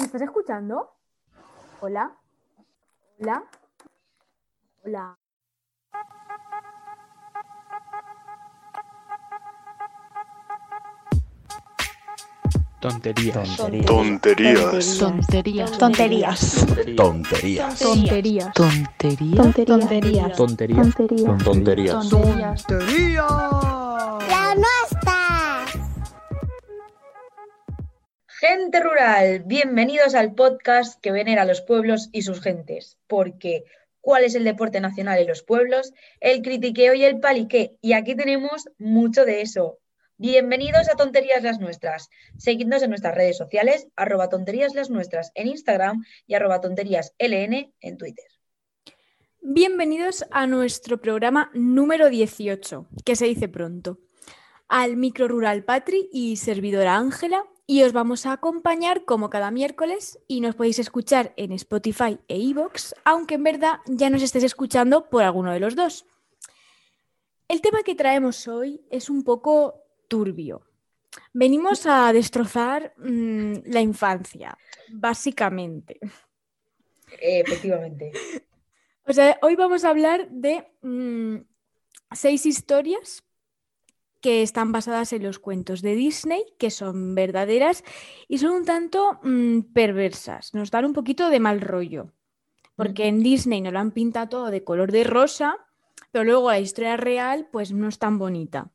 ¿Me estás escuchando? Hola. Hola. Hola. Tonterías. Tonterías. Tonterías. Tonterías. Tonterías. Tonterías. Tonterías. Tonterías. Tonterías. Tonterías. Las Gente rural, bienvenidos al podcast que venera a los pueblos y sus gentes. Porque, ¿cuál es el deporte nacional en los pueblos? El critiqueo y el palique. Y aquí tenemos mucho de eso. Bienvenidos a Tonterías las Nuestras. Seguidnos en nuestras redes sociales, arroba tonterías las nuestras en Instagram y arroba tonterías LN en Twitter. Bienvenidos a nuestro programa número 18, que se dice pronto. Al micro rural Patri y servidora Ángela, y os vamos a acompañar como cada miércoles y nos podéis escuchar en Spotify e iVoox, aunque en verdad ya nos estéis escuchando por alguno de los dos. El tema que traemos hoy es un poco turbio. Venimos a destrozar mm, la infancia, básicamente. Efectivamente. O sea, hoy vamos a hablar de mm, seis historias que están basadas en los cuentos de Disney, que son verdaderas y son un tanto mm, perversas. Nos dan un poquito de mal rollo, porque en Disney nos lo han pintado todo de color de rosa, pero luego la historia real pues no es tan bonita.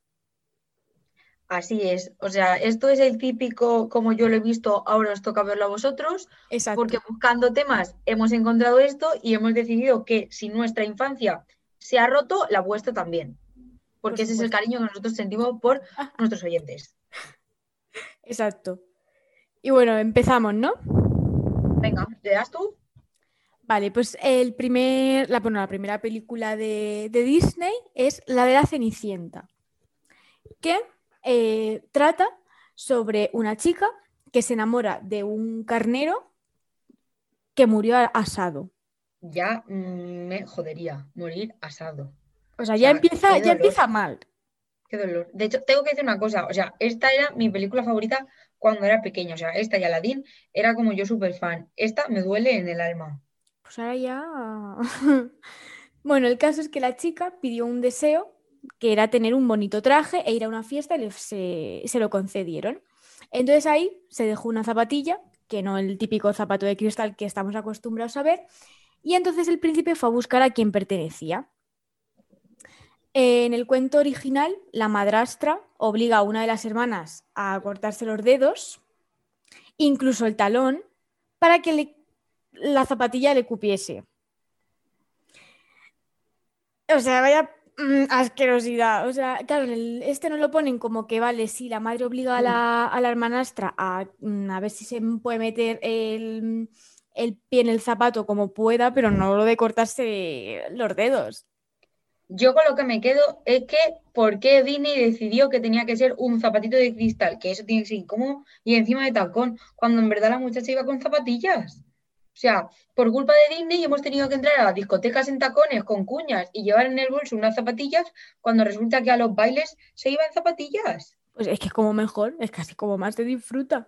Así es. O sea, esto es el típico, como yo lo he visto, ahora os toca verlo a vosotros, Exacto. porque buscando temas hemos encontrado esto y hemos decidido que si nuestra infancia se ha roto, la vuestra también. Porque Por ese es el cariño que nosotros sentimos por nuestros oyentes. Exacto. Y bueno, empezamos, ¿no? Venga, ¿le das tú? Vale, pues el primer, la, bueno, la primera película de, de Disney es la de la Cenicienta, que eh, trata sobre una chica que se enamora de un carnero que murió asado. Ya me jodería morir asado. O sea, O ya sea, empieza, ya empieza mal. Qué dolor. De hecho, tengo que decir una cosa. O sea, esta era mi película favorita cuando era pequeña. O sea, esta y Aladdin era como yo súper fan. Esta me duele en el alma. Pues ahora ya. bueno, el caso es que la chica pidió un deseo que era tener un bonito traje e ir a una fiesta y le- se, se lo concedieron. Entonces ahí se dejó una zapatilla, que no el típico zapato de cristal que estamos acostumbrados a ver, y entonces el príncipe fue a buscar a quien pertenecía. En el cuento original, la madrastra obliga a una de las hermanas a cortarse los dedos, incluso el talón, para que la zapatilla le cupiese. O sea, vaya mm, asquerosidad. O sea, claro, este no lo ponen como que vale, si la madre obliga a la, hermanastra a, mm, a ver si se puede meter el pie en el zapato como pueda, pero no lo de cortarse los dedos. Yo con lo que me quedo es que ¿por qué Disney decidió que tenía que ser un zapatito de cristal? Que eso tiene que ser incómodo y encima de tacón, cuando en verdad la muchacha iba con zapatillas. O sea, por culpa de Disney hemos tenido que entrar a las discotecas en tacones con cuñas y llevar en el bolso unas zapatillas cuando resulta que a los bailes se iba en zapatillas. Pues es que es como mejor, es casi como más te disfruta.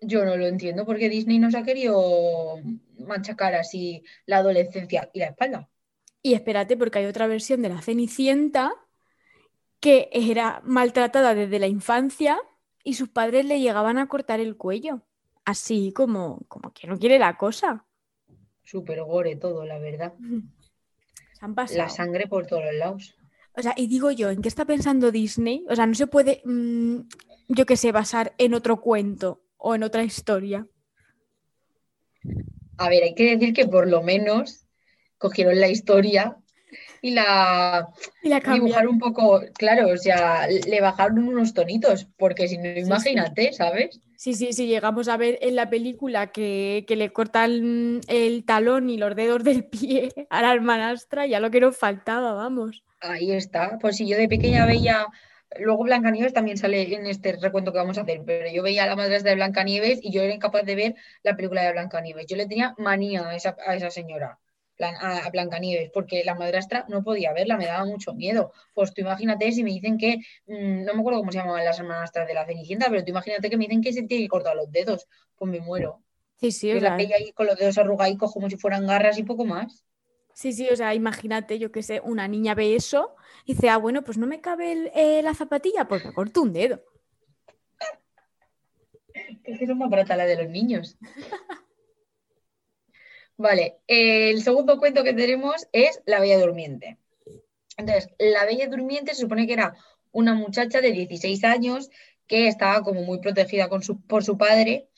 Yo no lo entiendo porque Disney nos ha querido machacar así la adolescencia y la espalda. Y espérate, porque hay otra versión de la Cenicienta que era maltratada desde la infancia y sus padres le llegaban a cortar el cuello. Así como, como que no quiere la cosa. Súper gore todo, la verdad. Se han pasado. La sangre por todos los lados. O sea, y digo yo, ¿en qué está pensando Disney? O sea, no se puede, mm, yo qué sé, basar en otro cuento o en otra historia. A ver, hay que decir que por lo menos cogieron la historia y la Y la dibujaron un poco, claro, o sea, le bajaron unos tonitos, porque si no, sí. imagínate, ¿sabes? Sí, sí, sí, llegamos a ver en la película que, que le cortan el talón y los dedos del pie a la hermanastra, ya lo que nos faltaba, vamos. Ahí está. Pues si yo de pequeña veía, luego Blancanieves también sale en este recuento que vamos a hacer, pero yo veía a la madrastra de Blancanieves y yo era incapaz de ver la película de Blancanieves. Yo le tenía manía a esa, a esa señora, a, Blancanieves, porque la madrastra no podía verla, me daba mucho miedo. Pues tú imagínate si me dicen que, mm, no me acuerdo cómo se llamaban las hermanastras de la Cenicienta, pero tú imagínate que me dicen que se tiene que cortar los dedos, pues me muero. Sí, sí, o la sea, veía ahí con los dedos arrugaicos como si fueran garras y poco más. sí, sí, o sea, imagínate, yo que sé, una niña ve eso y dice, ah, bueno, pues no me cabe el- eh, la zapatilla, pues me corto un dedo. Es que son más baratas las de los niños. Vale, el segundo cuento que tenemos es La Bella Durmiente. Entonces, La Bella Durmiente se supone que era una muchacha de 16 años que estaba como muy protegida por su padre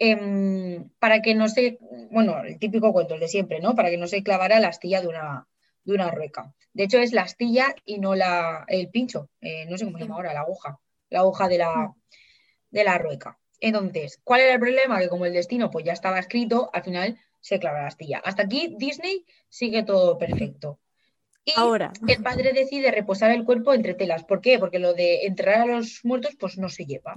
em, para que no se, bueno, el típico cuento, el de siempre, ¿no? Para que no se clavara la astilla de una, de una rueca. De hecho, es la astilla y no la, el pincho, eh, no sé cómo se llama ahora, la aguja, la aguja de la, de la rueca. Entonces, ¿cuál era el problema? Que como el destino pues ya estaba escrito, al final se clava la astilla. Hasta aquí Disney sigue todo perfecto. Y Ahora, el padre decide reposar el cuerpo entre telas. ¿Por qué? Porque lo de enterrar a los muertos pues no se lleva,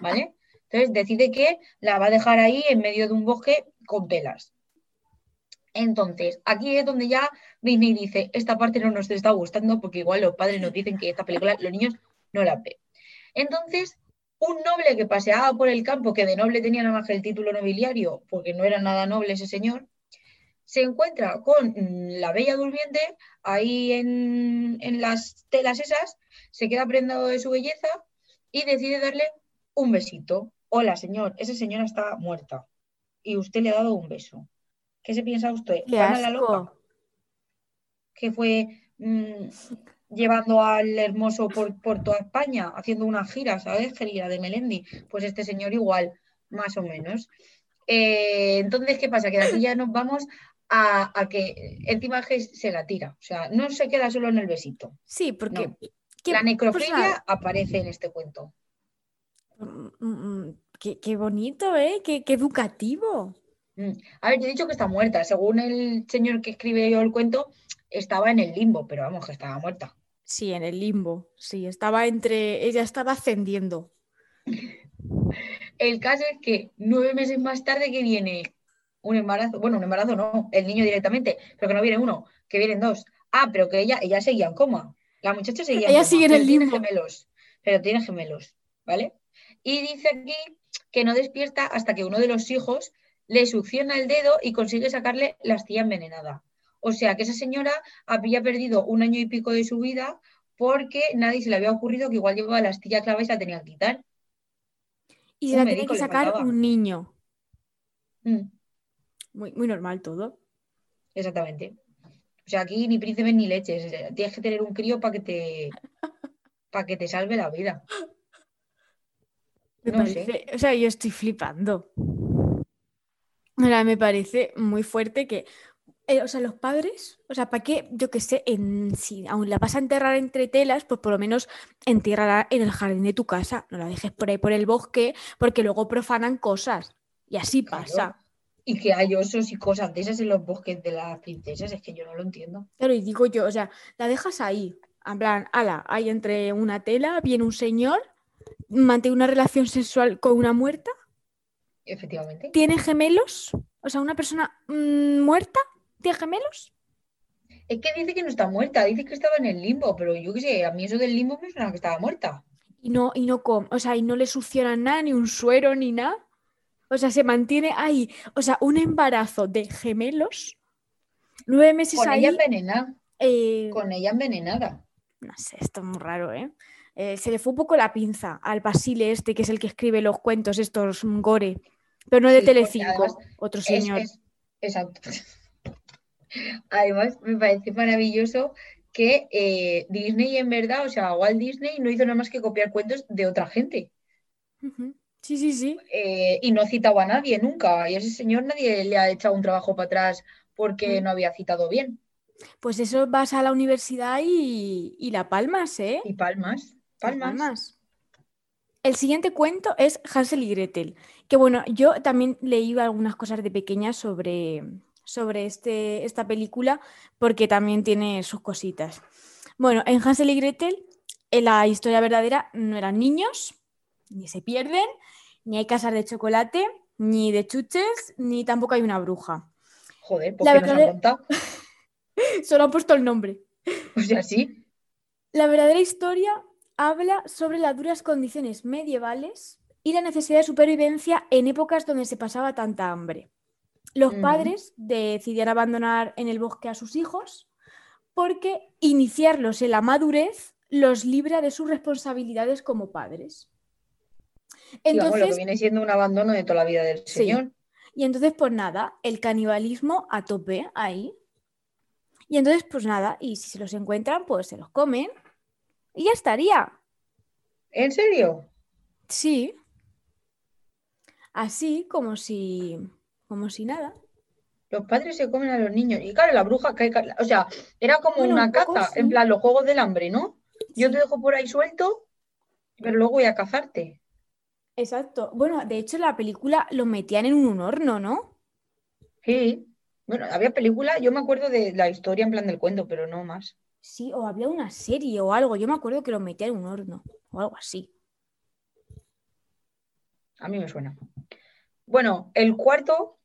¿vale? Entonces decide que la va a dejar ahí en medio de un bosque con telas. Entonces, aquí es donde ya Disney dice, esta parte no nos está gustando porque igual los padres nos dicen que esta película los niños no la ven. Entonces, un noble que paseaba por el campo, que de noble tenía nada más que el título nobiliario, porque no era nada noble ese señor, se encuentra con la bella durmiente ahí en, en las telas esas, se queda prendado de su belleza y decide darle un besito. Hola, señor, esa señora está muerta y usted le ha dado un beso. ¿Qué se piensa usted? qué ¿Juana la loca? que fue mm, llevando al hermoso por, por toda España, haciendo una gira, ¿sabes? Gira de Melendi. Pues este señor igual, más o menos. Eh, entonces, ¿qué pasa? Que de aquí ya nos vamos a, a que encima se la tira. O sea, no se queda solo en el besito. Sí, porque... No. ¿qué- La pues necrofilia nada, aparece en este cuento. mm, mm, qué, qué bonito, ¿eh? Qué, qué educativo. Mm. A ver, yo he dicho que está muerta. Según el señor que escribe yo el cuento, estaba en el limbo, pero vamos, que estaba muerta. Sí, en el limbo. Sí, estaba entre... Ella estaba ascendiendo. El caso es que nueve meses más tarde que viene un embarazo, bueno, un embarazo no, el niño directamente, pero que no viene uno, que vienen dos. Ah, pero que ella, ella seguía en coma. La muchacha seguía en Ella coma, sigue en el tiene limbo. gemelos, pero tiene gemelos, ¿vale? Y dice aquí que no despierta hasta que uno de los hijos le succiona el dedo y consigue sacarle la astilla envenenada. O sea que esa señora había perdido un año y pico de su vida porque nadie se le había ocurrido que igual llevaba la astilla clava y se la tenía que quitar. Y se la médico que sacar un niño. Mm. Muy, muy normal todo. Exactamente. O sea, aquí ni príncipes ni leches. Tienes que tener un crío para que te para que te salve la vida. Me No sé. parece, o sea, yo estoy flipando. Ahora, me parece muy fuerte que, eh, o sea, los padres, o sea, ¿para qué? Yo qué sé, en, si aún la vas a enterrar entre telas, pues por lo menos entiérrala en el jardín de tu casa. No la dejes por ahí por el bosque, porque luego profanan cosas. Y así Claro. pasa. Y que hay osos y cosas de esas en los bosques de las princesas, es que yo no lo entiendo. Claro, y digo yo, o sea, la dejas ahí, en plan, ala, ahí entre una tela, viene un señor, mantiene una relación sexual con una muerta, Efectivamente. tiene gemelos, o sea, una persona mm, muerta tiene gemelos. Es que dice que no está muerta, dice que estaba en el limbo, pero yo qué sé, a mí eso del limbo me suena que estaba muerta. Y no, y no com- o sea, y no le succionan nada, ni un suero, ni nada. O sea, se mantiene ahí. O sea, un embarazo de gemelos, nueve meses Con ahí. ella envenenada, eh, con ella envenenada. No sé, esto es muy raro, ¿eh? Eh, se le fue un poco la pinza al Basile este, que es el que escribe los cuentos estos mm, gore, pero no de Sí, Telecinco, además otro Es- señor. es- exacto. Además, me parece maravilloso que eh, Disney en verdad, o sea, Walt Disney no hizo nada más que copiar cuentos de otra gente. Sí, sí, sí. eh, y no citaba a nadie nunca. Y a ese señor nadie le ha echado un trabajo para atrás porque Mm. no había citado bien. Pues eso vas a la universidad y, y la palmas, ¿eh? Y palmas, Y palmas. palmas. El siguiente cuento es Hansel y Gretel, que bueno, yo también leí algunas cosas de pequeña sobre, sobre este, esta película porque también tiene sus cositas. Bueno, en Hansel y Gretel, en la historia verdadera no eran niños, ni se pierden, ni hay casas de chocolate, ni de chuches, ni tampoco hay una bruja. Joder, La ¿por qué nos han contado? Solo han puesto el nombre. O sea, sí. La verdadera historia habla sobre las duras condiciones medievales y la necesidad de supervivencia en épocas donde se pasaba tanta hambre. Los padres decidían abandonar en el bosque a sus hijos porque iniciarlos en la madurez los libra de sus responsabilidades como padres. Vamos, lo que Entonces, viene siendo un abandono de toda la vida del Sí. señor. y entonces, pues nada, el canibalismo a tope ahí. Y entonces, pues nada, y si se los encuentran, pues se los comen y ya estaría. ¿En serio? Sí. Así como si, como si nada. Los padres se comen a los niños. Y claro, la bruja, que- o sea, era como Bueno, una un poco caza, sí. en plan los juegos del hambre, ¿no? Yo Sí. te dejo por ahí suelto, pero luego voy a cazarte. Exacto. Bueno, de hecho, la película lo metían en un horno, ¿no? Sí. Bueno, había película, yo me acuerdo de la historia en plan del cuento, pero no más. Sí, o había una serie o algo. Yo me acuerdo que lo metían en un horno o algo así. A mí me suena. Bueno, el cuarto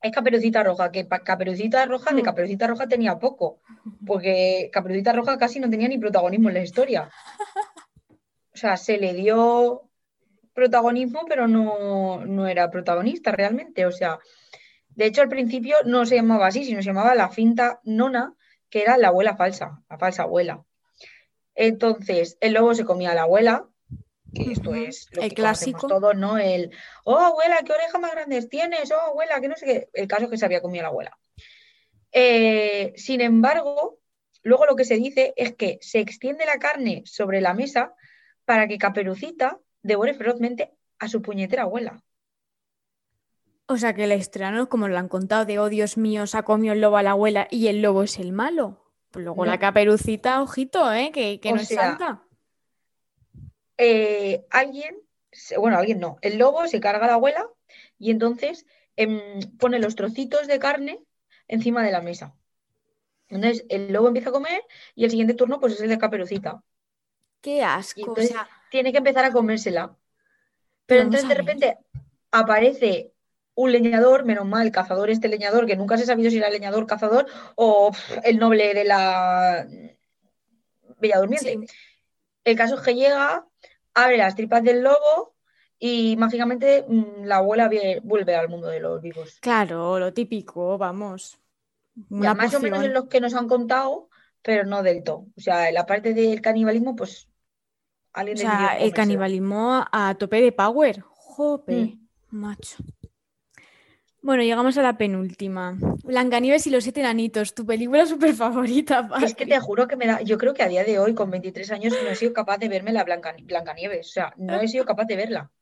es Caperucita Roja, que Caperucita Roja, de Mm. Caperucita Roja tenía poco, porque Caperucita Roja casi no tenía ni protagonismo en la historia. O sea, se le dio protagonismo, pero no, no era protagonista realmente. O sea, de hecho al principio no se llamaba así, sino se llamaba la finta nona, que era la abuela falsa, la falsa abuela. Entonces, el lobo se comía a la abuela, que esto es lo El que clásico. todos, ¿no? El, oh, abuela, qué orejas más grandes tienes, oh, abuela, que no sé qué. El caso es que se había comido la abuela. Eh, sin embargo, luego lo que se dice es que se extiende la carne sobre la mesa para que Caperucita devore ferozmente a su puñetera abuela. O sea que la historia no es como lo han contado de, oh Dios mío, se ha comido el lobo a la abuela y el lobo es el malo. Pues luego No. la caperucita, ojito, ¿eh? Que, que no es sea, santa. Eh, alguien, bueno, alguien no, el lobo se carga a la abuela y entonces em, pone los trocitos de carne encima de la mesa. Entonces el lobo empieza a comer y el siguiente turno pues es el de Caperucita. Qué Y asco. O entonces sea, tiene que empezar a comérsela. Pero Vamos entonces de repente aparece un leñador, menos mal, cazador este leñador, que nunca se ha sabido si era leñador, cazador o el noble de la Bella Durmiente. sí. El caso es que llega, abre las tripas del lobo y mágicamente mm, la abuela vuelve al mundo de los vivos. Claro, lo típico, vamos. Ya, más o menos en los que nos han contado, pero no del todo. O sea, la parte del canibalismo, pues O alguien sea, decidió el canibalismo a tope de power. Jope, macho. Bueno, llegamos a la penúltima. Blancanieves y los siete enanitos, tu película súper favorita, Es que te juro que me da, yo creo que a día de hoy, con 23 años, no he sido capaz de verme la Blanca, Blancanieves. O sea, no he sido capaz de verla.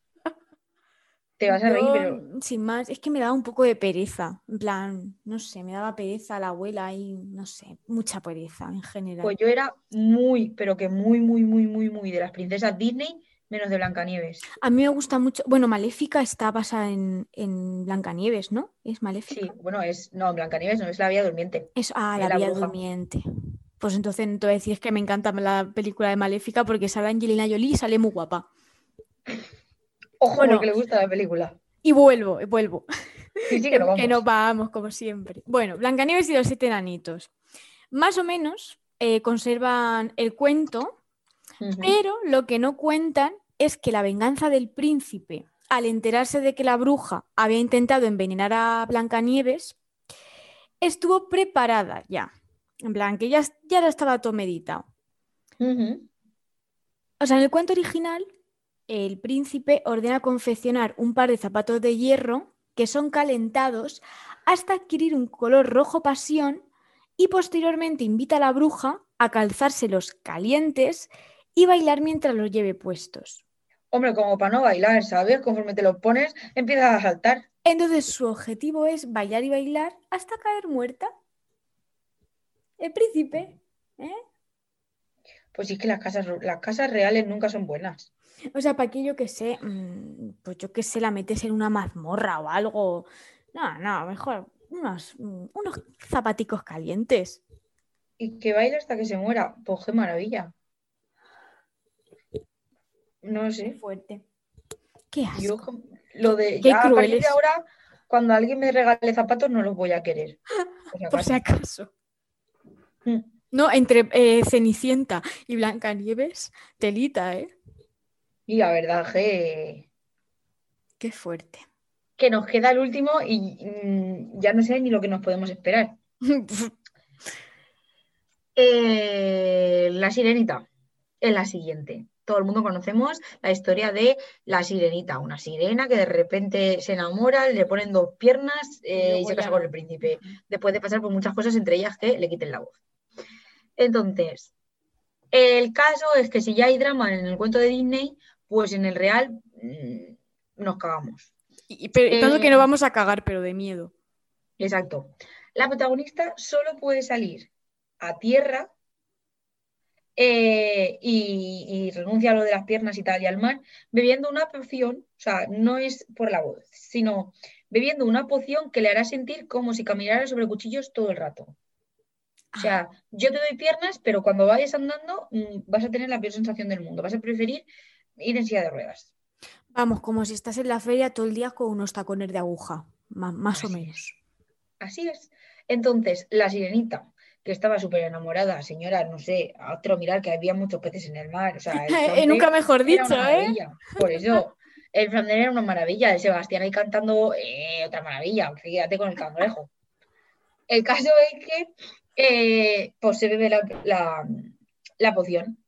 Te vas a reír, Yo, pero sin más, es que me daba un poco de pereza. En plan, no sé, me daba pereza la abuela y no sé, mucha pereza en general. pues yo era muy, pero que muy, muy, muy, muy, muy de las princesas Disney, menos de Blancanieves. A mí me gusta mucho. Bueno, Maléfica está basada en, en Blancanieves, ¿no? ¿Es Maléfica? Sí, bueno, es, no, Blancanieves no es la Bella Durmiente. Es, ah, Es la bruja. Durmiente. Pues entonces no te voy a decir es que me encanta la película de Maléfica porque sale Angelina Jolie y sale muy guapa. Ojo, Bueno. porque le gusta la película. Y vuelvo, y vuelvo. Sí, sí, que no vamos. Que nos vamos, como siempre. Bueno, Blancanieves y los siete enanitos. Más o menos eh, conservan el cuento, pero lo que no cuentan es que la venganza del príncipe, al enterarse de que la bruja había intentado envenenar a Blancanieves, estuvo preparada ya. En plan, que ya, ya la estaba todo meditado. O sea, en el cuento original, el príncipe ordena confeccionar un par de zapatos de hierro que son calentados hasta adquirir un color rojo pasión y posteriormente invita a la bruja a calzárselos calientes y bailar mientras los lleve puestos. Hombre, como para no bailar, ¿sabes? Conforme te los pones, empiezas a saltar. Entonces su objetivo es bailar y bailar hasta caer muerta. El príncipe. ¿eh? Pues sí, es que las casas, las casas reales nunca son buenas. O sea, para que yo que sé, mm, pues yo que sé, la metes en una mazmorra o algo. No, no, mejor unos, mm, unos zapaticos calientes. Y que baile hasta que se muera. Pues qué maravilla. No sé. fuerte. Qué asco. Yo lo de Qué ya a partir de ahora, cuando alguien me regale zapatos, no los voy a querer. Por si acaso. Mm. No, entre eh, Cenicienta y Blancanieves, telita, ¿eh? Y la verdad que Qué fuerte. Que nos queda el último y mm, ya no sé ni lo que nos podemos esperar. Eh, la sirenita es la siguiente. Todo el mundo conocemos la historia de la sirenita, una sirena que de repente se enamora, le ponen dos piernas eh, y luego se casa con el príncipe. Después de pasar por muchas cosas, entre ellas que le quiten la voz. Entonces, el caso es que si ya hay drama en el cuento de Disney, pues en el real mm, nos cagamos. Y, pero, tanto que Eh, no vamos a cagar, pero de miedo. Exacto. La protagonista solo puede salir a tierra eh, y, y renuncia a lo de las piernas y tal y al mar, bebiendo una poción, o sea, no es por la voz, sino bebiendo una poción que le hará sentir como si caminara sobre cuchillos todo el rato. O sea, yo te doy piernas, pero cuando vayas andando mm, vas a tener la peor sensación del mundo. Vas a preferir ir en silla de ruedas. Vamos, como si estás en la feria todo el día con unos tacones de aguja, más o menos. Así es. Entonces, la sirenita, que estaba súper enamorada, señora, no sé, a otro mirar que había muchos peces en el mar. O sea, el Eh, nunca mejor dicho, ¿eh? Por eso, el Flounder era una maravilla. El Sebastián ahí cantando eh, otra maravilla. Quédate con el cangrejo. El caso es que eh, pues se bebe la, la- la poción.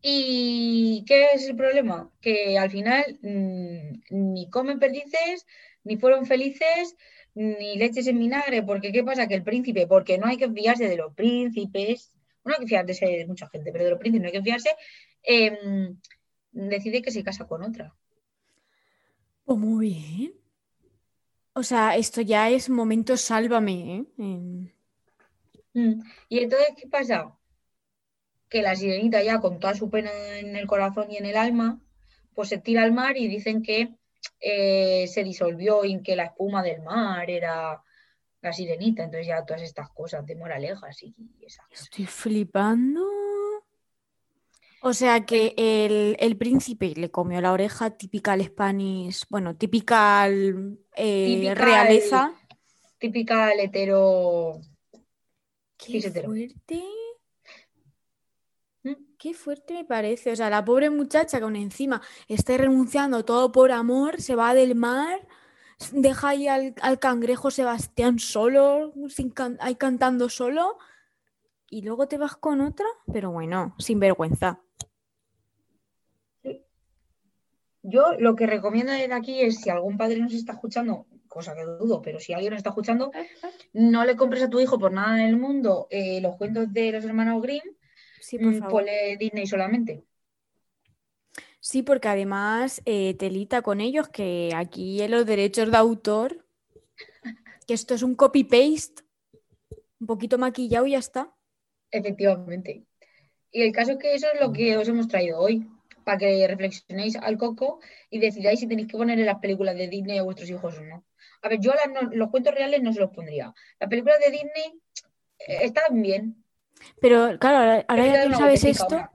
¿Y qué es el problema? Que al final mm, ni comen perdices, ni fueron felices, ni leches en vinagre, porque ¿qué pasa? Que el príncipe, porque no hay que fiarse de los príncipes, no hay que fiarse de mucha gente, pero de los príncipes no hay que fiarse, em, decide que se casa con otra. Pues muy bien. O sea, esto ya es momento sálvame, ¿eh? Mm. Y entonces, ¿qué pasa? Que la sirenita ya con toda su pena en el corazón y en el alma, pues se tira al mar y dicen que eh, se disolvió y que la espuma del mar era la sirenita. Entonces ya todas estas cosas de moralejas y, esas cosas. Estoy flipando. O sea que el, el príncipe le comió la oreja typical Spanish, bueno, typical eh, realeza. Típica hetero. Qué fuerte. Qué fuerte me parece. O sea, la pobre muchacha aún encima está renunciando todo por amor, se va del mar, deja ahí al, al cangrejo Sebastián solo, sin can- ahí cantando solo, y luego te vas con otra, pero bueno, sin vergüenza. Yo lo que recomiendo desde aquí es si algún padre nos está escuchando, cosa que dudo, pero si alguien nos está escuchando, no le compres a tu hijo por nada en el mundo eh, los cuentos de los hermanos Grimm, Sí, por mm, favor. ponle Disney solamente. Sí, porque además eh, telita con ellos que aquí en los derechos de autor, que esto es un copy-paste, un poquito maquillado y ya está. Efectivamente. Y el caso es que eso es lo que os hemos traído hoy, para que reflexionéis al coco y decidáis si tenéis que ponerle las películas de Disney a vuestros hijos o no. A ver, yo las no- los cuentos reales no se los pondría. Las películas de Disney eh, están bien. Pero claro, ahora, ya que lo sabes esto,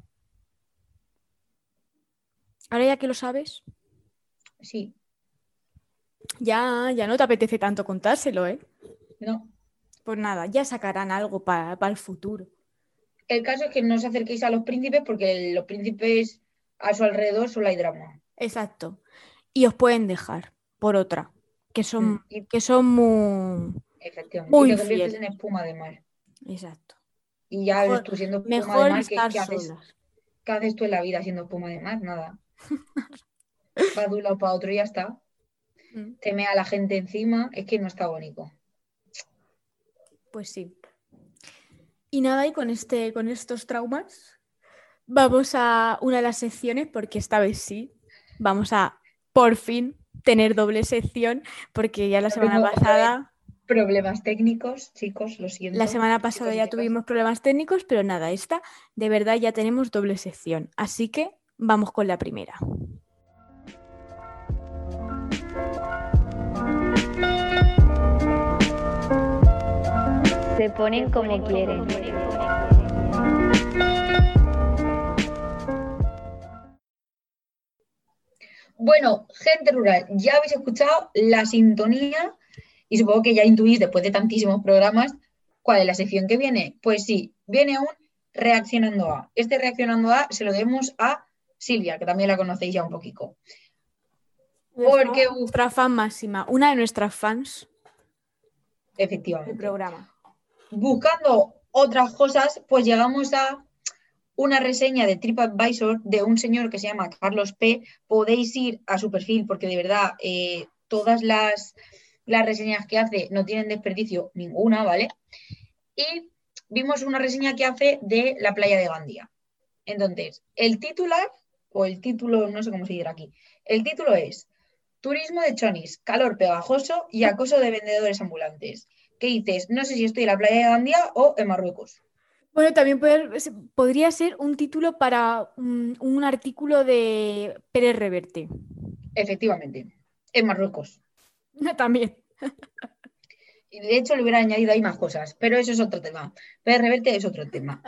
ahora ya que lo sabes, Sí, ya, ya no te apetece tanto contárselo, ¿eh? no. Pues nada, ya sacarán algo para el futuro. El caso es que no os acerquéis a los príncipes porque los príncipes a su alrededor solo hay drama. Exacto. Y os pueden dejar por otra, que son, Mm, que son muy... Efectivamente. Muy y te conviertes en espuma de mar. Exacto. Y ya Mejor- ves tú siendo espuma de Mejor mar, ¿qué, estar qué haces, qué haces tú en la vida siendo espuma de mar? Nada. Va de un lado para otro y ya está. Mm, Te mea la gente encima, es que no está bonito. Pues sí. Y nada, y con este, con estos traumas, vamos a una de las secciones, porque esta vez sí, vamos a por fin tener doble sección, porque ya la semana pasada. Problemas técnicos, chicos, lo siento. La semana pasada ya tuvimos problemas técnicos, pero nada, esta de verdad ya tenemos doble sección. Así que vamos con la primera. Se ponen como quieren. Bueno, gente rural, ya habéis escuchado la sintonía y supongo que ya intuís después de tantísimos programas cuál es la sección que viene. Pues sí, viene un Reaccionando a. Este Reaccionando a se lo debemos a Silvia, que también la conocéis ya un poquito. Porque, Nuestra fan máxima, una de nuestras fans efectivamente. programa. Buscando otras cosas, pues llegamos a una reseña de TripAdvisor de un señor que se llama Carlos P. Podéis ir a su perfil porque de verdad eh, todas las, las reseñas que hace no tienen desperdicio ninguna, ¿vale? Y vimos una reseña que hace de la playa de Gandía. Entonces, el titular, o el título, no sé cómo se dirá aquí, el título es Turismo de chonis, calor pegajoso y acoso de vendedores ambulantes. ¿Qué dices? No sé si estoy en la playa de Gandía o en Marruecos. Bueno, también podría ser un título para un, un artículo de Pérez Reverte. Efectivamente, en Marruecos. También. Y de hecho, le hubiera añadido ahí más cosas, pero eso es otro tema. Pero reverte es otro tema.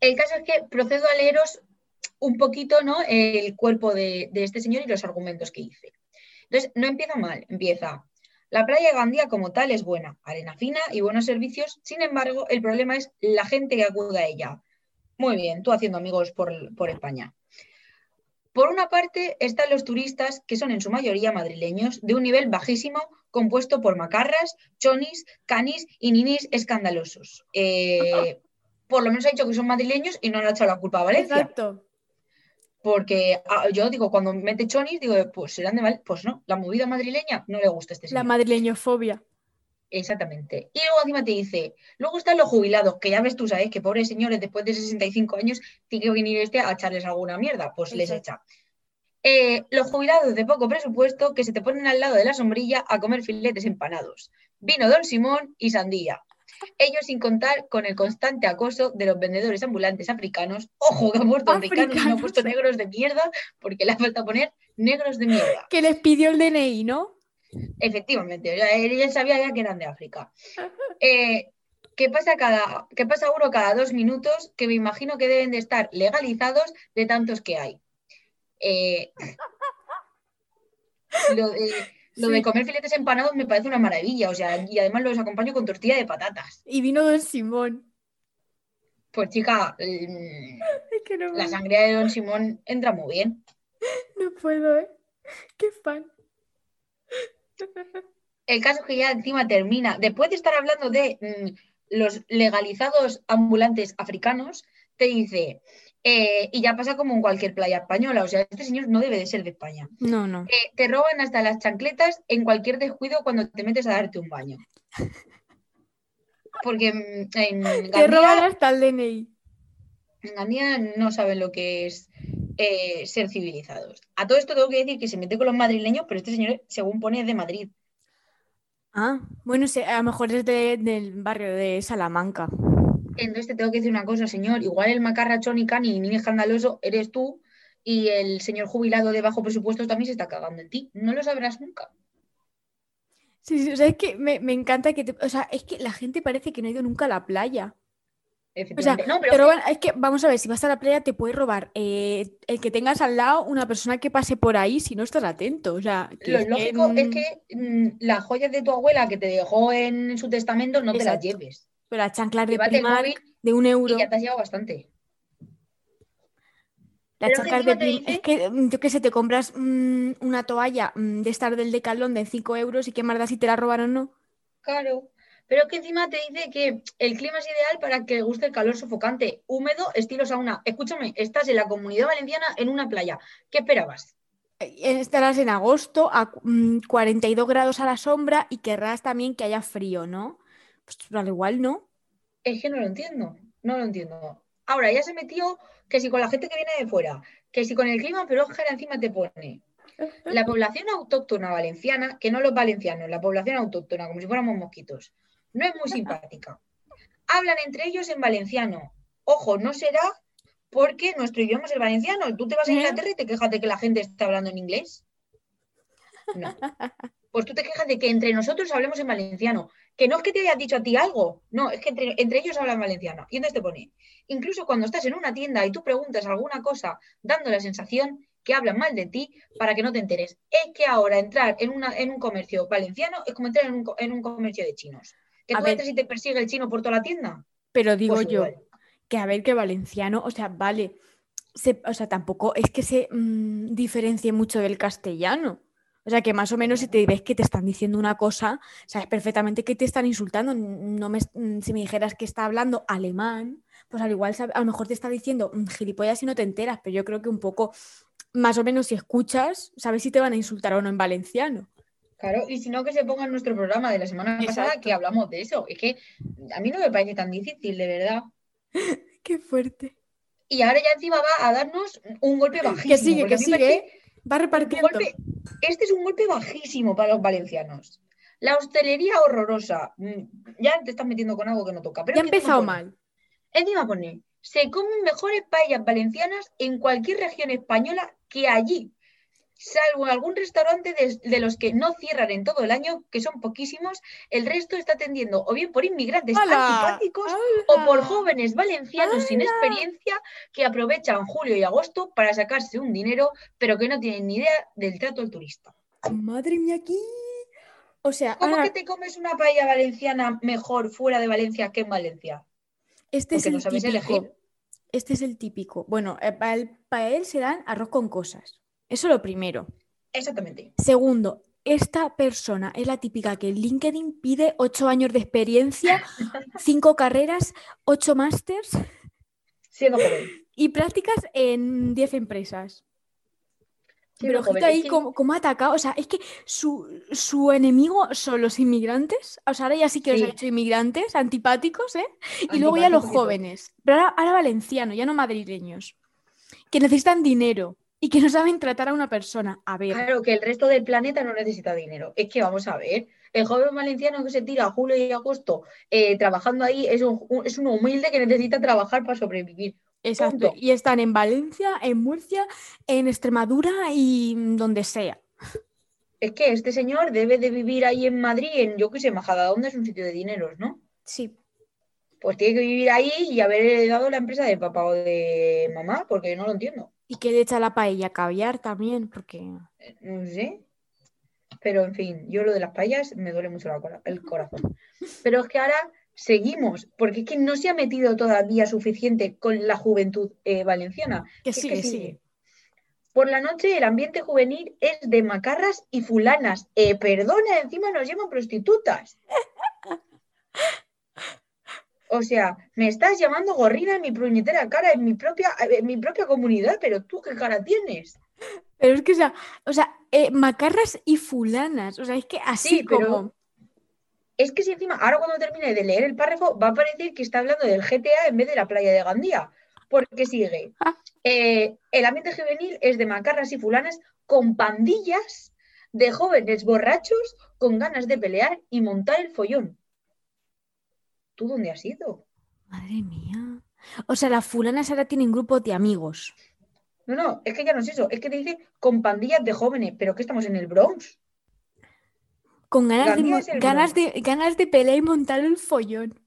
El caso es que procedo a leeros un poquito ¿no? el cuerpo de, este señor y los argumentos que hice. Entonces, no empieza mal, empieza. La playa de Gandía como tal es buena, arena fina y buenos servicios, sin embargo, el problema es la gente que acude a ella. Muy bien, tú haciendo amigos por, por España. Por una parte están los turistas, que son en su mayoría madrileños, de un nivel bajísimo, compuesto por macarras, chonis, canis y ninis escandalosos. Eh, por lo menos ha dicho que son madrileños y no le ha echado la culpa a Valencia. Exacto. Porque ah, yo digo, cuando mete chonis, digo, pues serán de Valencia. Pues no, la movida madrileña no le gusta a este La señor. madrileñofobia. Exactamente. Y luego encima te dice, luego están los jubilados, que ya ves tú, ¿sabes? Que pobres señores, después de 65 años, tiene que venir este a echarles alguna mierda. Pues les echa. Eh, los jubilados de poco presupuesto que se te ponen al lado de la sombrilla a comer filetes empanados. Vino Don Simón y sandía. Ellos sin contar con el constante acoso de los vendedores ambulantes africanos. Ojo, que ha puesto africanos y no ha Africanos. puesto negros de mierda, porque le ha falta poner negros de mierda. Que les pidió el DNI, ¿no? Efectivamente, él ya sabía ya que eran de África. Eh, ¿qué, pasa cada, ¿Qué pasa uno cada dos minutos? Que me imagino que deben de estar legalizados de tantos que hay. Eh, lo, de, lo de Sí. comer filetes empanados me parece una maravilla, o sea, y además los acompaño con tortilla de patatas. Y vino Don Simón. Pues chica, Es que no, la sangría de Don Simón entra muy bien. no puedo, ¿eh? Qué fan. El caso es que ya encima termina, después de estar hablando de mm, los legalizados ambulantes africanos, te dice, eh, y ya pasa como en cualquier playa española, o sea, este señor no debe de ser de España. No, no. Eh, te roban hasta las chancletas en cualquier descuido cuando te metes a darte un baño. Porque mm, en Te roban Gandía, hasta el DNI. en Gandía no saben lo que es eh, ser civilizados. A todo esto tengo que decir que se mete con los madrileños, pero este señor, según pone, es de Madrid. Ah, bueno, a lo mejor es de- del barrio de Salamanca. Entonces te tengo que decir una cosa, señor. Igual el macarrachón y cani y niño escandaloso eres tú y el señor jubilado de bajo presupuesto también se está cagando en ti. No lo sabrás nunca. Sí, sí, o sea, es que me, me encanta que te... O sea, es que la gente parece que no ha ido nunca a la playa. O sea, no, pero te roban... Es que, vamos a ver, si vas a la playa te puede robar eh, el que tengas al lado una persona que pase por ahí si no estás atento. O sea, que lo es que, lógico es mm, que mm, las joyas de tu abuela que te dejó en su testamento no te las lleves. Pero las chanclas de Primark de un euro. y ya te has llevado bastante. Las chanclas de encima te Prim- Es que, mm, yo qué sé, te compras mm, una toalla mm, de estar del Decathlon de 5 euros y qué más da si te la roban o no. Claro. Pero que encima te dice que el clima es ideal para que guste el calor sofocante, húmedo, estilo sauna. Escúchame, estás en la comunidad valenciana en una playa. ¿Qué esperabas? Eh, Estarás en agosto a cu- mm, 42 grados a la sombra y querrás también que haya frío, ¿no? Pues al igual no. Es que no lo entiendo, no lo entiendo. Ahora, ya se metió que si con la gente que viene de fuera, que si con el clima, pero Óscar encima te pone. La población autóctona valenciana, que no los valencianos, la población autóctona, como si fuéramos mosquitos, no es muy simpática. Hablan entre ellos en valenciano. Ojo, no será porque nuestro idioma es el valenciano. Tú te vas a. Inglaterra y te quejas de que la gente está hablando en inglés. No. Pues tú te quejas de que entre nosotros hablemos en valenciano. Que no es que te haya dicho a ti algo, no, es que entre, ellos hablan valenciano. Y entonces te pone, incluso cuando estás en una tienda y tú preguntas alguna cosa dando la sensación que hablan mal de ti para que no te enteres. Es que ahora entrar en, un comercio valenciano es como entrar en un, en un comercio de chinos. Que tú ver. entras y te persigue el chino por toda la tienda. Pero digo Pues yo igual. que a ver que valenciano, o sea, vale, se- o sea, tampoco es que se mm, diferencie mucho del castellano. O sea que más o menos si te ves que te están diciendo una cosa, sabes perfectamente que te están insultando. No me, si me dijeras que está hablando alemán, pues al igual a lo mejor te está diciendo "Mm, gilipollas y no te enteras, pero yo creo que un poco, más o menos si escuchas, sabes si te van a insultar o no en valenciano. Claro, y si no, que se ponga en nuestro programa de la semana pasada que hablamos de eso. Es que a mí no me parece tan difícil, de verdad. Qué fuerte. Y ahora ya encima va a darnos un golpe bajísimo. Que sigue, que sigue. Va un repartiendo. golpe- este es un golpe bajísimo para los valencianos. La hostelería horrorosa. Mm, Ya te estás metiendo con algo que no toca. Pero Ya ha empezado mal. Encima pone, se comen mejores paellas valencianas en cualquier región española que allí, salvo algún restaurante de, de los que no cierran en todo el año, que son poquísimos, el resto está atendiendo o bien por inmigrantes antipáticos o por jóvenes valencianos sin experiencia que aprovechan julio y agosto para sacarse un dinero, pero que no tienen ni idea del trato al turista. Madre mía, aquí. O sea, ¿Cómo que te comes una paella valenciana mejor fuera de Valencia que en Valencia? este es Porque no el sabes típico. elegir. Este es el típico. Bueno, eh, para él, para él se dan arroz con cosas. Eso lo primero. Exactamente. Segundo, esta persona es la típica que LinkedIn pide ocho años de experiencia, cinco carreras, ocho másters Siendo joven. y prácticas en 10 empresas. Siendo Pero ojito joven. ahí Es que- cómo, cómo ha atacado. O sea, es que su, su enemigo son los inmigrantes. O sea, ahora ya sí que los ha Sí. hecho inmigrantes, antipáticos, ¿eh? Y luego ya los jóvenes. Pero ahora, ahora valencianos, ya no madrileños. Que necesitan dinero y que no saben tratar a una persona. A ver, Claro, que el resto del planeta no necesita dinero. Es que vamos a ver, el joven valenciano que se tira julio y agosto eh, trabajando ahí es un, un- es un humilde que necesita trabajar para sobrevivir. exacto. punto. Y están en Valencia, en Murcia, en Extremadura y donde sea. Es que este señor debe de vivir ahí en Madrid, en yo qué sé, Majadahonda es un sitio de dineros, ¿no? Sí. Pues tiene que vivir ahí y haber heredado la empresa de papá o de mamá, porque no lo entiendo. Y que le echa la paella caviar también, porque. No sé. Pero en fin, yo lo de las paellas me duele mucho la el corazón. Pero es que ahora seguimos, porque es que no se ha metido todavía suficiente con la juventud eh, valenciana. Que Es que sigue, sigue. sigue. Por la noche el ambiente juvenil es de macarras y fulanas. Eh, perdona, encima nos llaman prostitutas. O sea, me estás llamando gorrina en mi puñetera cara, en mi propia, en mi propia comunidad, pero tú qué cara tienes. Pero es que, o sea, o sea eh, macarras y fulanas. O sea, es que así Sí, pero- como. Es que si encima, ahora cuando termine de leer el párrafo, va a parecer que está hablando del GTA en vez de la playa de Gandía. Porque sigue. Ah. Eh, el ambiente juvenil es de macarras y fulanas con pandillas de jóvenes borrachos con ganas de pelear y montar el follón. ¿Tú dónde has ido? Madre mía. O sea, las fulanas ahora tienen grupos de amigos. No, no, es que ya no es eso. Es que te dice con pandillas de jóvenes, pero que estamos en el Bronx. Con ganas de, ganas de, ganas de pelear y montar el follón.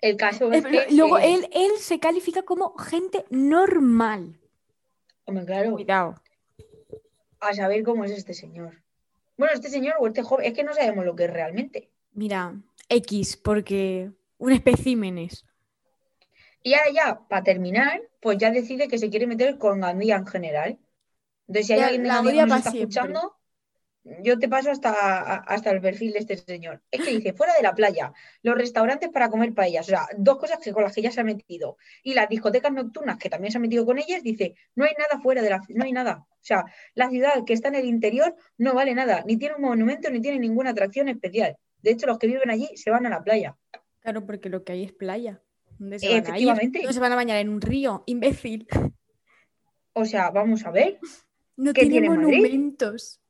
El caso Eh, es pero que. luego eh, él, él se califica como gente normal. hombre, claro, Cuidado. a saber cómo es este señor. Bueno, este señor o este joven, es que no sabemos lo que es realmente. Mira, X, porque un especímenes. Y ahora ya, para terminar, pues ya decide que se quiere meter con Gandía en general. Entonces, si hay Ya, alguien de Gandía que nos está siempre. escuchando, yo te paso hasta, hasta el perfil de este señor. Es que dice, fuera de la playa, los restaurantes para comer paellas, o sea, dos cosas que con las que ya se ha metido. Y las discotecas nocturnas, que también se ha metido con ellas, dice, no hay nada fuera de la no hay nada. O sea, la ciudad que está en el interior no vale nada, ni tiene un monumento, ni tiene ninguna atracción especial. De hecho, los que viven allí se van a la playa. Claro, porque lo que hay es playa. ¿Dónde se van a ir? Efectivamente. ¿Dónde se van a bañar? En un río, imbécil. O sea, vamos a ver, No ¿Qué tiene monumentos.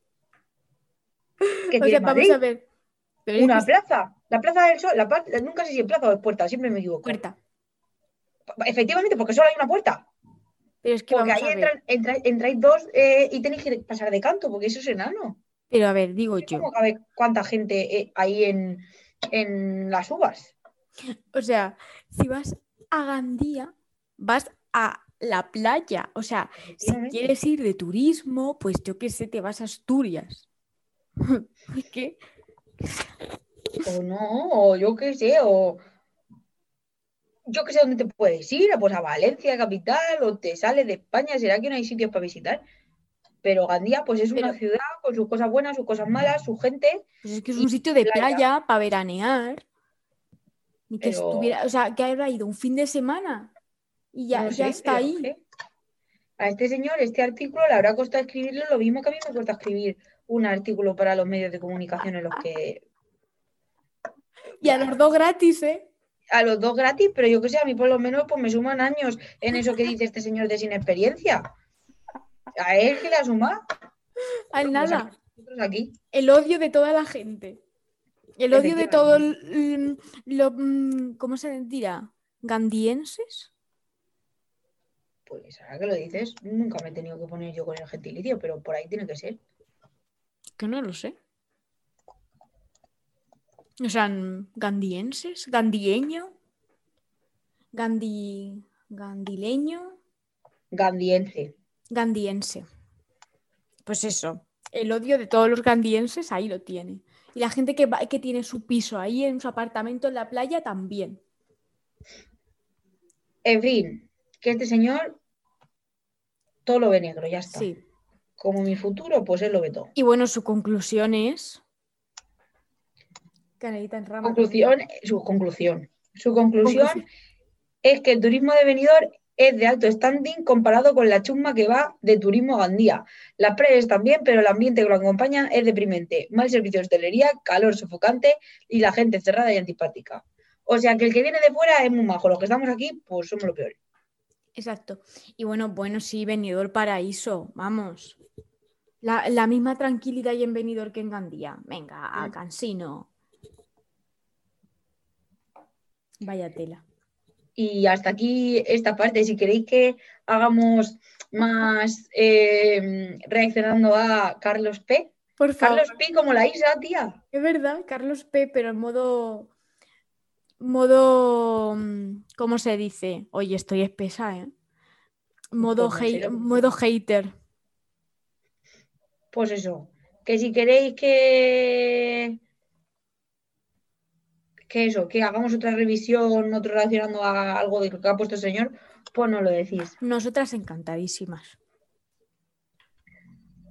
¿qué O tiene sea, Madrid? vamos a ver. Pero Una que- plaza, la plaza del sol, la nunca sé si es plaza o es puerta, siempre me equivoco. puerta. Efectivamente, porque solo hay una puerta. Pero es que Porque vamos ahí a ver. entran, entra- entráis dos eh, y tenéis que pasar de canto, porque eso es enano. Pero a ver, digo yo. ¿Cómo cabe cuánta gente eh, hay en, en las uvas? O sea, si vas a Gandía, vas a la playa. O sea, si quieres ir de turismo, pues yo qué sé, te vas a Asturias. Que, O no, o yo qué sé, o yo qué sé dónde te puedes ir, pues a Valencia, capital, o te sales de España, ¿será que no hay sitios para visitar? Pero Gandía, pues es una ciudad con sus cosas buenas, sus cosas malas, su gente. Pues es que es un sitio de playa. playa para veranear. Ni que Pero- estuviera, o sea, que habrá ido un fin de semana y ya, no ya sé, está ahí. A este señor, este artículo le habrá costado escribirlo lo mismo que a mí me cuesta escribir un artículo para los medios de comunicación en los que Y a los dos gratis, ¿eh? a los dos gratis, pero yo que sé, a mí por lo menos pues me suman años en eso que dice este señor de sin experiencia. A él que le ha sumado. Al nada. aquí. El odio de toda la gente. El odio de todos, lo, mm, ¿cómo se dirá? ¿Gandienses? Pues ahora que lo dices, nunca me he tenido que poner yo con el gentilicio, pero por ahí tiene que ser. Que no lo sé. O sea, gandienses, gandieño, gandi, gandileño, Gandiense. Gandiense. Pues eso, el odio de todos los gandienses ahí lo tiene. Y la gente que, va- que tiene su piso ahí en su apartamento en la playa también. En fin, que este señor todo lo ve negro, ya está. Sí. Como mi futuro, pues él lo ve todo. Y bueno, su conclusión es. Canelita en rama. Conclusión, su conclusión. Su conclusión Conclusión. es que el turismo de Benidorm es de alto standing comparado con la chusma que va de turismo a Gandía. Las playas bien, pero el ambiente que lo acompaña es deprimente. Mal servicio de hostelería, calor sofocante y la gente cerrada y antipática. O sea que el que viene de fuera es muy majo. Los que estamos aquí, pues somos lo peor. Exacto. Y bueno, bueno, sí, Benidorm paraíso, vamos. La, la misma tranquilidad y en Benidorm que en Gandía. Venga, a. Cansino. Vaya tela. Y hasta aquí esta parte. Si queréis que hagamos más eh, reaccionando a Carlos P. Por favor. Carlos P como la Isa, tía. Es verdad, Carlos P, pero en modo. Modo. mm, ¿Cómo se dice? Oye, estoy espesa, ¿eh? Modo, Pues modo hater. Pues eso. Que si queréis que. Que eso, que hagamos otra revisión, otro reaccionando a algo de lo que ha puesto el señor, pues no lo decís. Nosotras encantadísimas.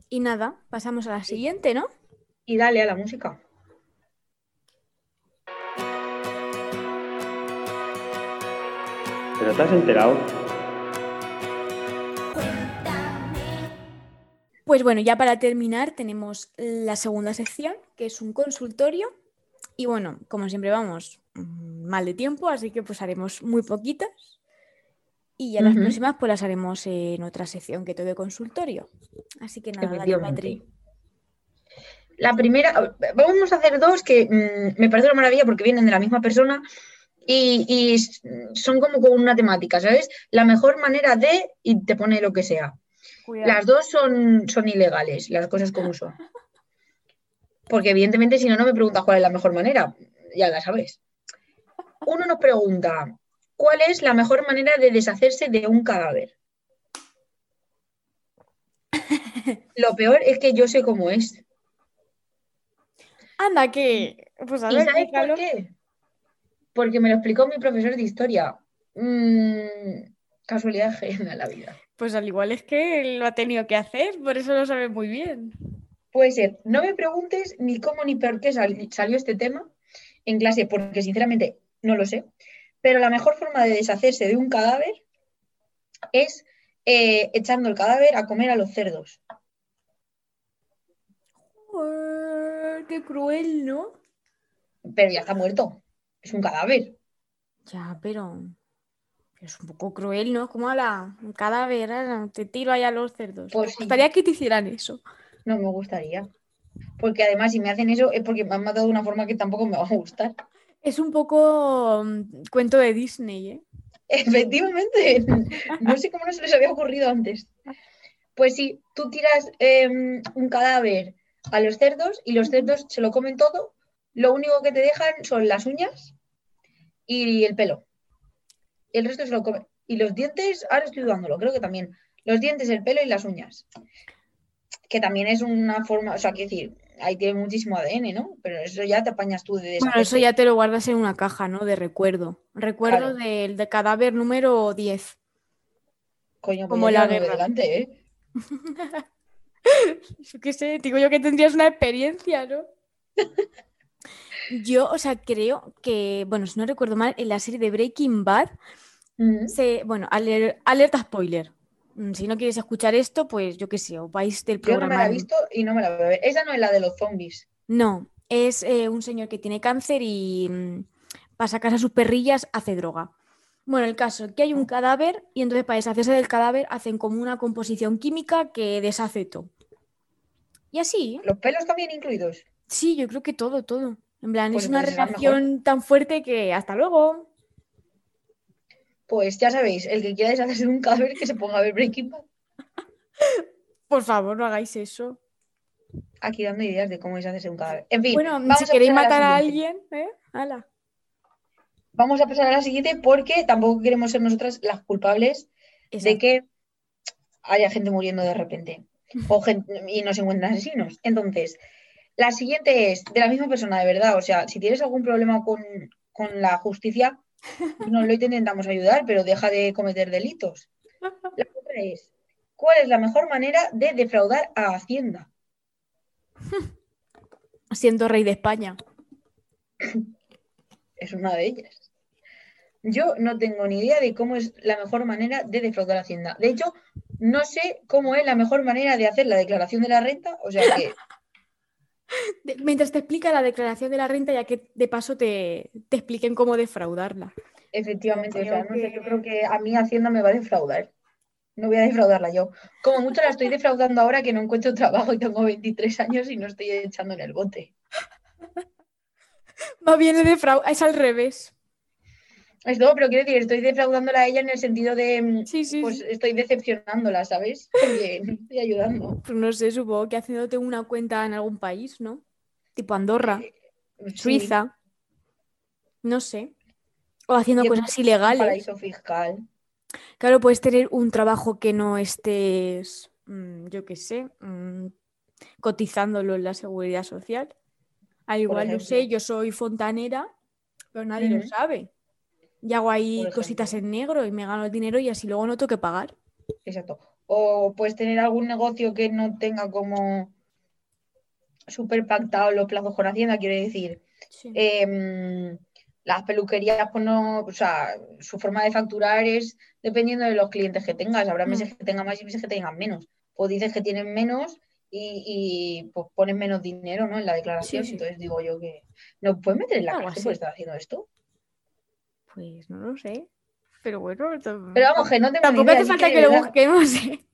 Y nada, pasamos a la siguiente, ¿no? Y dale a la música. ¿Pero te has enterado? Pues bueno, ya para terminar tenemos la segunda sección, que es un consultorio. Y bueno, como siempre vamos mm, mal de tiempo, así que pues haremos muy poquitas. Y ya las próximas pues las haremos en otra sección que todo de consultorio. Así que nada, dale. Patri. La primera, vamos a hacer dos que mm, me parece una maravilla porque vienen de la misma persona y, son como con una temática, ¿sabes? La mejor manera de, y te pone lo que sea. Las dos son, son ilegales, las cosas como son. Porque evidentemente si no, no me preguntas cuál es la mejor manera, ya la sabes. Uno nos pregunta, ¿cuál es la mejor manera de deshacerse de un cadáver? Lo peor es que yo sé cómo es. Anda, que. Pues a ¿Y ver, sabes por qué? Porque me lo explicó mi profesor de historia. Mm, casualidad ajena a la vida. Pues al igual es que lo ha tenido que hacer, por eso lo sabe muy bien. Puede ser. No me preguntes ni cómo ni por qué sal- salió este tema en clase, porque sinceramente no lo sé. Pero la mejor forma de deshacerse de un cadáver es eh, echando el cadáver a comer a los cerdos. Qué cruel, ¿no? Pero ya está muerto. Es un cadáver. Ya, pero es un poco cruel, ¿no? Como a la un cadáver, ah, te tiro ahí a los cerdos. Pues Me sí. gustaría que te hicieran eso. No me gustaría. Porque además, si me hacen eso, es porque me han matado de una forma que tampoco me va a gustar. Es un poco mm, cuento de Disney, ¿eh? Efectivamente, no sé cómo no se les había ocurrido antes. Pues sí, tú tiras em, un cadáver a los cerdos y los cerdos se lo comen todo. Lo único que te dejan son las uñas y el pelo. El resto se lo comen. Y los dientes, ahora estoy dudándolo, creo que también. Los dientes, el pelo y las uñas. Que también es una forma, o sea, quiero decir, ahí tiene muchísimo ADN, ¿no? Pero eso ya te apañas tú de Bueno, eso ya te lo guardas en una caja, ¿no? De recuerdo. Recuerdo Claro. del de cadáver número 10. Coño, pues como la guerra. delante, ¿eh? Yo qué sé, digo yo que tendrías una experiencia, ¿no? Yo, o sea, creo que, bueno, si no recuerdo mal, en la serie de Breaking Bad, se, bueno, aler- alerta spoiler. Mm, Si no quieres escuchar esto, pues yo qué sé, os vais del Yo no me programa. la he visto y no me la voy a ver. Esa no es la de los zombies. No, es eh, un señor que tiene cáncer y mm, para sacar a sus perrillas hace droga. Bueno, el caso, que hay un cadáver y entonces para deshacerse del cadáver hacen como una composición química que deshace todo. Y así, Los pelos también incluidos. sí, yo creo que todo, todo. En plan, Pues es una es la mejor. relación tan fuerte que hasta luego. Pues ya sabéis, el que quiera deshacerse de un cadáver que se ponga a ver Breaking Bad. Por favor, no hagáis eso. Aquí dando ideas de cómo deshacerse de un cadáver. En fin, Bueno, vamos si a queréis matar a alguien, ¿eh? Hala. Vamos a pasar a la siguiente porque tampoco queremos ser nosotras las culpables de que haya gente muriendo de repente o y no se encuentran asesinos. Entonces, la siguiente es de la misma persona, de verdad. O sea, si tienes algún problema con, con la justicia, nos lo intentamos ayudar, pero deja de cometer delitos. La otra es, ¿cuál es la mejor manera de defraudar a Hacienda? Siendo rey de España. Es una de ellas. Yo no tengo ni idea de cómo es la mejor manera de defraudar a Hacienda. De hecho, no sé cómo es la mejor manera de hacer la declaración de la renta. O sea que De- mientras te explica la declaración de la renta, ya que de paso te, te expliquen cómo defraudarla. Efectivamente, o Creo sea, no sé, que- yo creo que a mí Hacienda me va a defraudar. No voy a defraudarla yo. Como mucho la estoy defraudando ahora que no encuentro trabajo y tengo 23 años y no estoy echando en el bote. Más bien es al revés. Esto, pero quiero decir, estoy defraudándola a ella en el sentido de, mm, Sí, sí, pues sí. estoy decepcionándola, ¿sabes? Porque no estoy ayudando. Pues no sé, supongo que haciéndote una cuenta en algún país, ¿no? Tipo Andorra, Sí, Suiza. No sé. O haciendo cosas un ilegales. paraíso fiscal. Claro, puedes tener un trabajo que no estés, mm, yo qué sé, mm, cotizándolo en la seguridad social. Al igual, no sé, yo soy fontanera, pero nadie lo sabe. Y hago ahí cositas en negro y me gano el dinero y así luego no tengo que pagar. Exacto. O puedes tener algún negocio que no tenga como súper pactado los plazos con Hacienda, quiero decir. Sí. em, las peluquerías, pues no, o sea, su forma de facturar es dependiendo de los clientes que tengas. Habrá Mm. meses que tengan más y meses que tengan menos. O dices que tienen menos y, y, pues pones menos dinero, ¿no? En la declaración. Sí, sí. Entonces digo yo que no puedes meter en la Algo cárcel por estar haciendo esto. Pues no lo sé. Pero bueno, Pero vamos, que no tengo tampoco idea, hace falta que lo verdad- busquemos. ¿eh?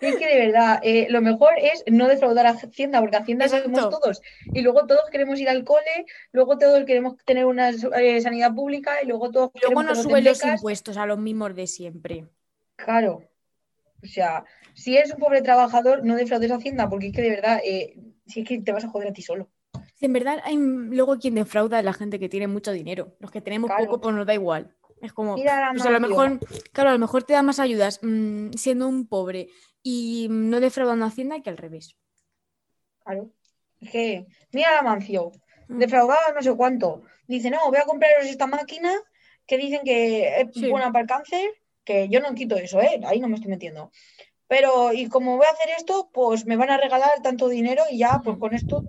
Es que de verdad, eh, lo mejor es no defraudar a Hacienda, porque Hacienda somos todos. Y luego todos queremos ir al cole, luego todos queremos tener una eh, sanidad pública y luego todos Luego queremos nos suben los impuestos a los mismos de siempre. Claro. O sea, si eres un pobre trabajador, no defraudes a Hacienda, porque es que de verdad, si es que te vas a joder a ti solo. En verdad hay luego quien defrauda es la gente que tiene mucho dinero. Los que tenemos Claro. poco, pues nos da igual. Es como, pues a lo mejor, claro, a lo mejor te da más ayudas mm, siendo un pobre y mm, no defraudando a Hacienda que al revés. Claro. Es que, mira la mancio, Mm. defraudada no sé cuánto. Dice, no, voy a compraros esta máquina que dicen que es Sí. buena para el cáncer, que yo no quito eso, ¿eh? Ahí no me estoy metiendo. Pero, y como voy a hacer esto, pues me van a regalar tanto dinero y ya, pues con esto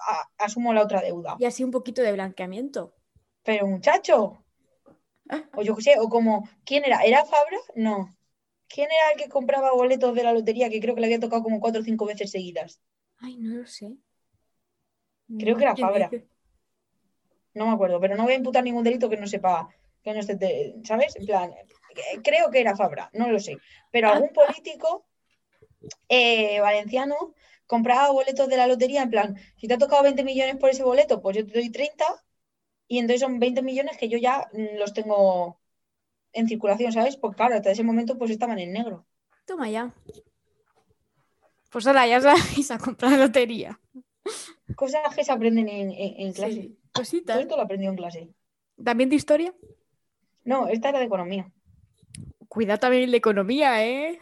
a- asumo la otra deuda. Y así un poquito de blanqueamiento. Pero muchacho, o yo qué sé, o como, ¿quién era? ¿Era Fabra? No. ¿Quién era el que compraba boletos de la lotería que creo que le había tocado como cuatro o cinco veces seguidas? Ay, no lo sé. Creo No que era Fabra. dice. No me acuerdo, pero no voy a imputar ningún delito que no sepa, que no esté, ¿sabes? En plan, eh, creo que era Fabra, no lo sé. Pero algún político eh, valenciano compraba boletos de la lotería en plan, si te ha tocado 20 millones por ese boleto, pues yo te doy 30 y entonces son 20 millones que yo ya mm, los tengo en circulación, ¿sabes? Porque claro, hasta ese momento pues estaban en negro. Toma ya. Pues ahora ya sabéis a comprar lotería. Cosas que se aprenden en, en- en clase. Sí, Todo cositas. esto lo aprendí en clase. ¿También de historia? No, esta era de economía. Cuidado también de economía, ¿eh?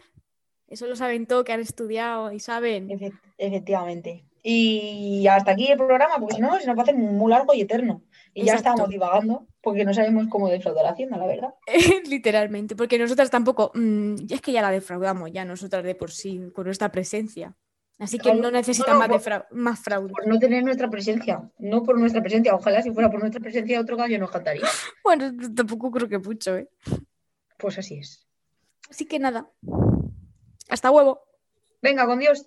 Eso lo saben todo, que han estudiado y saben. Efectivamente. Y hasta aquí el programa, porque si no, se nos va a hacer muy largo y eterno. Y ya estamos divagando, porque no sabemos cómo defraudar a Hacienda, la verdad. Literalmente, porque nosotras tampoco. Mmm, es que ya la defraudamos, ya nosotras de por sí, con nuestra presencia. Así que no necesitan más, más fraude. Por no tener nuestra presencia, no por nuestra presencia. Ojalá si fuera por nuestra presencia otro gallo nos cantaría. bueno, tampoco creo que mucho, ¿eh? Pues así es. Así que nada. Hasta huevo. Venga, con Dios.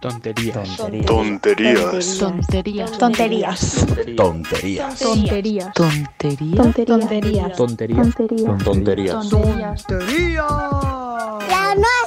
Tonterías. Tonterías. Tonterías. Tonterías. Tonterías. Tonterías. Tonterías. Tonterías. Tonterías. Tonterías. Tonterías. Tonterías. Tonterías. Tonterías. Tonterías. Tonterías. Tonterías. La nueva.